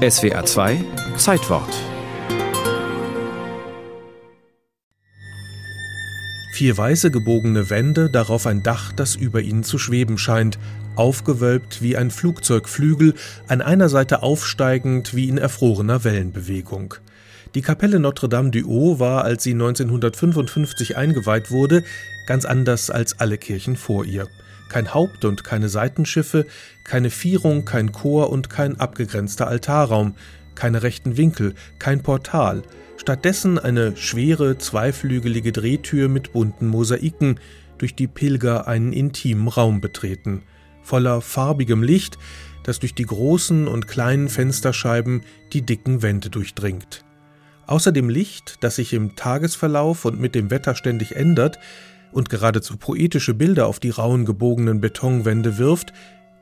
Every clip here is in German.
SWA 2 Zeitwort Vier weiße gebogene Wände, darauf ein Dach, das über ihnen zu schweben scheint, aufgewölbt wie ein Flugzeugflügel, an einer Seite aufsteigend wie in erfrorener Wellenbewegung. Die Kapelle Notre-Dame du Haut war, als sie 1955 eingeweiht wurde, ganz anders als alle Kirchen vor ihr. Kein Haupt- und keine Seitenschiffe, keine Vierung, kein Chor und kein abgegrenzter Altarraum, keine rechten Winkel, kein Portal – Stattdessen eine schwere, zweiflügelige Drehtür mit bunten Mosaiken, durch die Pilger einen intimen Raum betreten, voller farbigem Licht, das durch die großen und kleinen Fensterscheiben die dicken Wände durchdringt. Außer dem Licht, das sich im Tagesverlauf und mit dem Wetter ständig ändert und geradezu poetische Bilder auf die rauen gebogenen Betonwände wirft,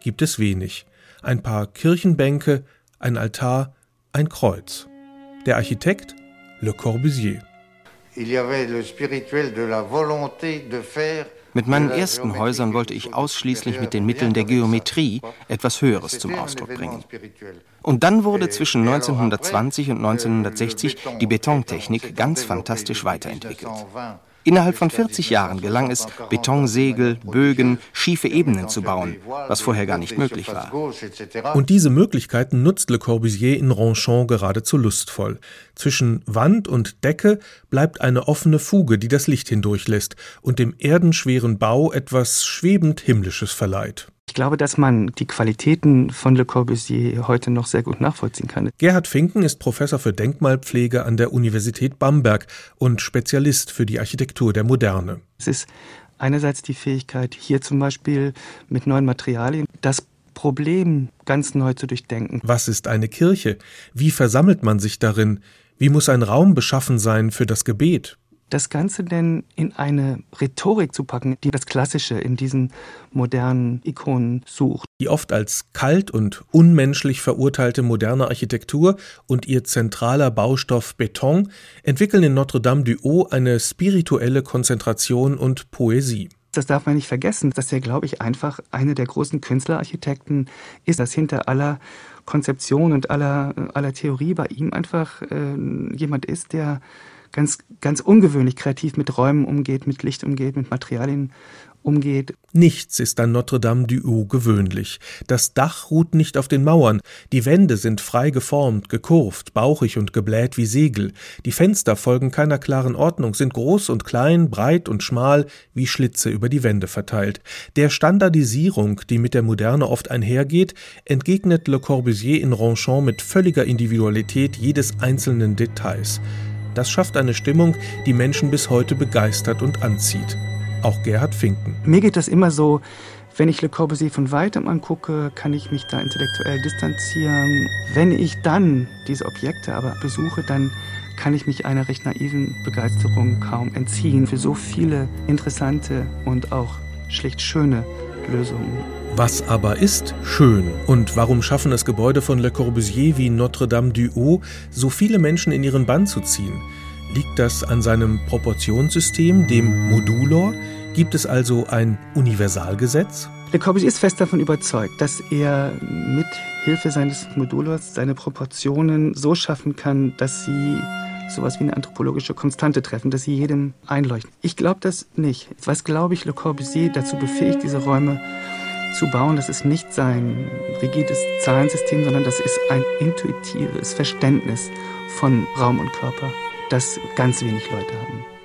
gibt es wenig. Ein paar Kirchenbänke, ein Altar, ein Kreuz. Der Architekt Le Corbusier. Mit meinen ersten Häusern wollte ich ausschließlich mit den Mitteln der Geometrie etwas Höheres zum Ausdruck bringen. Und dann wurde zwischen 1920 und 1960 die Betontechnik ganz fantastisch weiterentwickelt. Innerhalb von 40 Jahren gelang es, Betonsegel, Bögen, schiefe Ebenen zu bauen, was vorher gar nicht möglich war. Und diese Möglichkeiten nutzt Le Corbusier in Ronchamp geradezu lustvoll. Zwischen Wand und Decke bleibt eine offene Fuge, die das Licht hindurchlässt und dem erdenschweren Bau etwas schwebend Himmlisches verleiht. Ich glaube, dass man die Qualitäten von Le Corbusier heute noch sehr gut nachvollziehen kann. Gerhard Finken ist Professor für Denkmalpflege an der Universität Bamberg und Spezialist für die Architektur der Moderne. Es ist einerseits die Fähigkeit, hier zum Beispiel mit neuen Materialien das Problem ganz neu zu durchdenken. Was ist eine Kirche? Wie versammelt man sich darin? Wie muss ein Raum beschaffen sein für das Gebet? Das Ganze denn in eine Rhetorik zu packen, die das Klassische in diesen modernen Ikonen sucht. Die oft als kalt und unmenschlich verurteilte moderne Architektur und ihr zentraler Baustoff Beton entwickeln in Notre-Dame du Haut eine spirituelle Konzentration und Poesie. Das darf man nicht vergessen, dass er, glaube ich, einfach einer der großen Künstlerarchitekten ist, dass hinter aller Konzeption und aller, aller Theorie bei ihm einfach äh, jemand ist, der ganz, ganz ungewöhnlich kreativ mit Räumen umgeht, mit Licht umgeht, mit Materialien umgeht. Nichts ist an Notre-Dame du Haut gewöhnlich. Das Dach ruht nicht auf den Mauern, die Wände sind frei geformt, gekurvt, bauchig und gebläht wie Segel, die Fenster folgen keiner klaren Ordnung, sind groß und klein, breit und schmal, wie Schlitze über die Wände verteilt. Der Standardisierung, die mit der Moderne oft einhergeht, entgegnet Le Corbusier in Ronchamp mit völliger Individualität jedes einzelnen Details. Das schafft eine Stimmung, die Menschen bis heute begeistert und anzieht. Auch Gerhard Finken. Mir geht das immer so, wenn ich Le Corbusier von weitem angucke, kann ich mich da intellektuell distanzieren. Wenn ich dann diese Objekte aber besuche, dann kann ich mich einer recht naiven Begeisterung kaum entziehen für so viele interessante und auch schlicht schöne Lösungen. Was aber ist schön und warum schaffen es Gebäude von Le Corbusier wie Notre-Dame du Haut, so viele Menschen in ihren Bann zu ziehen? Liegt das an seinem Proportionssystem, dem Modulor? Gibt es also ein Universalgesetz? Le Corbusier ist fest davon überzeugt, dass er mit Hilfe seines Modulors seine Proportionen so schaffen kann, dass sie sowas wie eine anthropologische Konstante treffen, dass sie jedem einleuchten. Ich glaube das nicht. Was glaube ich Le Corbusier dazu befähigt, diese Räume zu bauen, das ist nicht sein rigides Zahlensystem, sondern das ist ein intuitives Verständnis von Raum und Körper, das ganz wenig Leute haben.